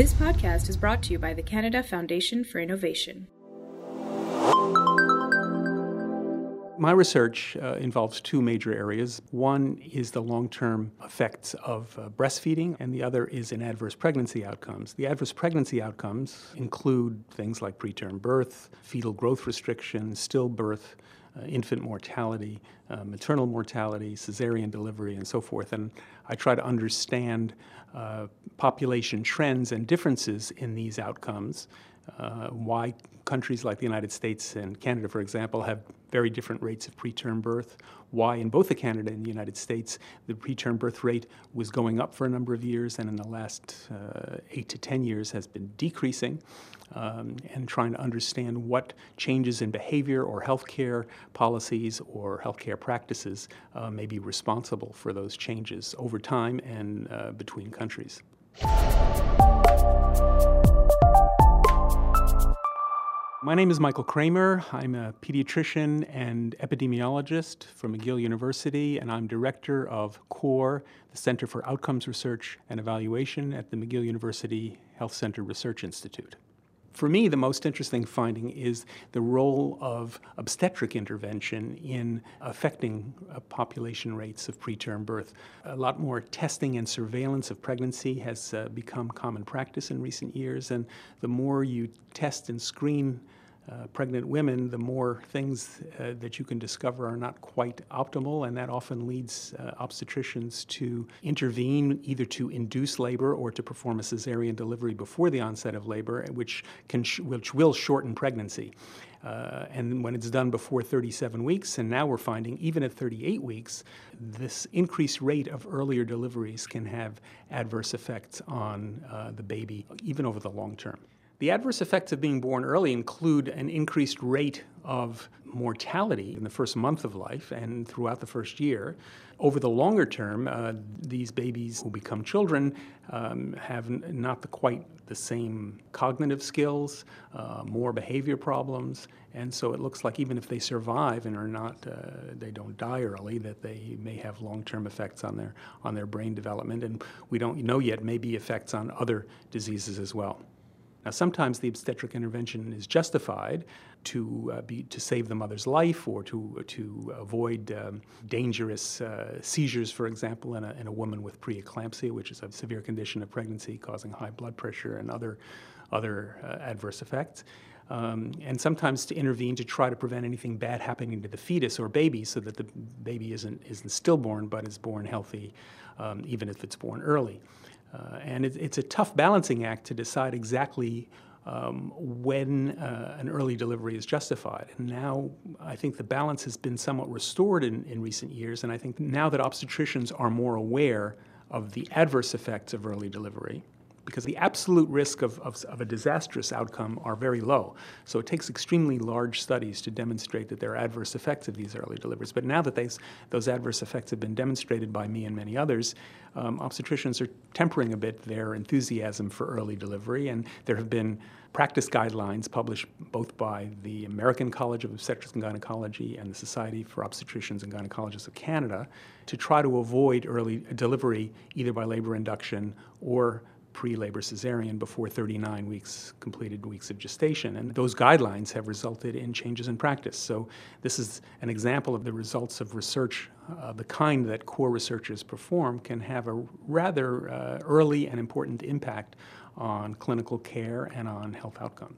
This podcast is brought to you by the Canada Foundation for Innovation. My research uh, involves two major areas. One is the long term effects of uh, breastfeeding, and the other is in adverse pregnancy outcomes. The adverse pregnancy outcomes include things like preterm birth, fetal growth restriction, stillbirth, uh, infant mortality, uh, maternal mortality, cesarean delivery, and so forth. And I try to understand uh, population trends and differences in these outcomes uh, why countries like the United States and Canada, for example, have very different rates of preterm birth. Why, in both the Canada and the United States, the preterm birth rate was going up for a number of years, and in the last uh, eight to ten years has been decreasing. Um, and trying to understand what changes in behavior or healthcare policies or healthcare practices uh, may be responsible for those changes over time and uh, between countries. My name is Michael Kramer. I'm a pediatrician and epidemiologist from McGill University, and I'm director of CORE, the Center for Outcomes Research and Evaluation at the McGill University Health Center Research Institute. For me, the most interesting finding is the role of obstetric intervention in affecting uh, population rates of preterm birth. A lot more testing and surveillance of pregnancy has uh, become common practice in recent years, and the more you test and screen uh, pregnant women, the more things uh, that you can discover are not quite optimal, and that often leads uh, obstetricians to intervene either to induce labor or to perform a cesarean delivery before the onset of labor, which, can sh- which will shorten pregnancy. Uh, and when it's done before 37 weeks, and now we're finding even at 38 weeks, this increased rate of earlier deliveries can have adverse effects on uh, the baby, even over the long term. The adverse effects of being born early include an increased rate of mortality in the first month of life and throughout the first year. Over the longer term, uh, these babies who become children um, have not the, quite the same cognitive skills, uh, more behavior problems, and so it looks like even if they survive and are not, uh, they don't die early, that they may have long-term effects on their on their brain development, and we don't know yet maybe effects on other diseases as well. Now, sometimes the obstetric intervention is justified to uh, be to save the mother's life or to to avoid um, dangerous uh, seizures, for example, in a, in a woman with preeclampsia, which is a severe condition of pregnancy causing high blood pressure and other other uh, adverse effects. Um, and sometimes to intervene to try to prevent anything bad happening to the fetus or baby, so that the baby isn't isn't stillborn but is born healthy, um, even if it's born early. Uh, and it, it's a tough balancing act to decide exactly um, when uh, an early delivery is justified. And now I think the balance has been somewhat restored in, in recent years, and I think now that obstetricians are more aware of the adverse effects of early delivery, because the absolute risk of, of, of, a disastrous outcome are very low. So it takes extremely large studies to demonstrate that there are adverse effects of these early deliveries. But now that these, those adverse effects have been demonstrated by me and many others, um, obstetricians are tempering a bit their enthusiasm for early delivery, and there have been practice guidelines published both by the American College of Obstetrics and Gynecology and the Society for Obstetricians and Gynecologists of Canada to try to avoid early delivery either by labor induction or pre-labor cesarean before 39 weeks completed weeks of gestation. And those guidelines have resulted in changes in practice. So this is an example of the results of research uh, the kind that core researchers perform can have a rather uh, early and important impact on clinical care and on health outcome